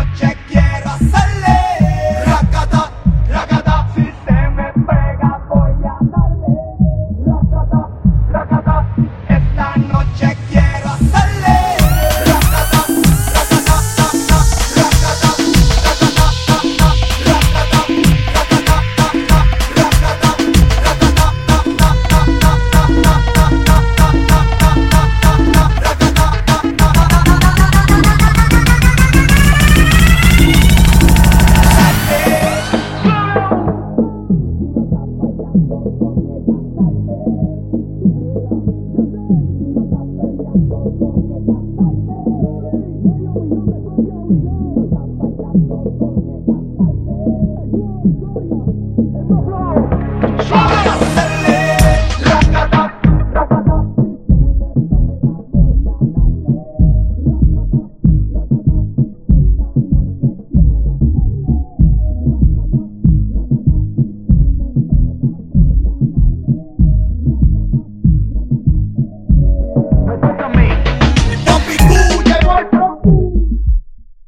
noche. Mario Miranda, Coria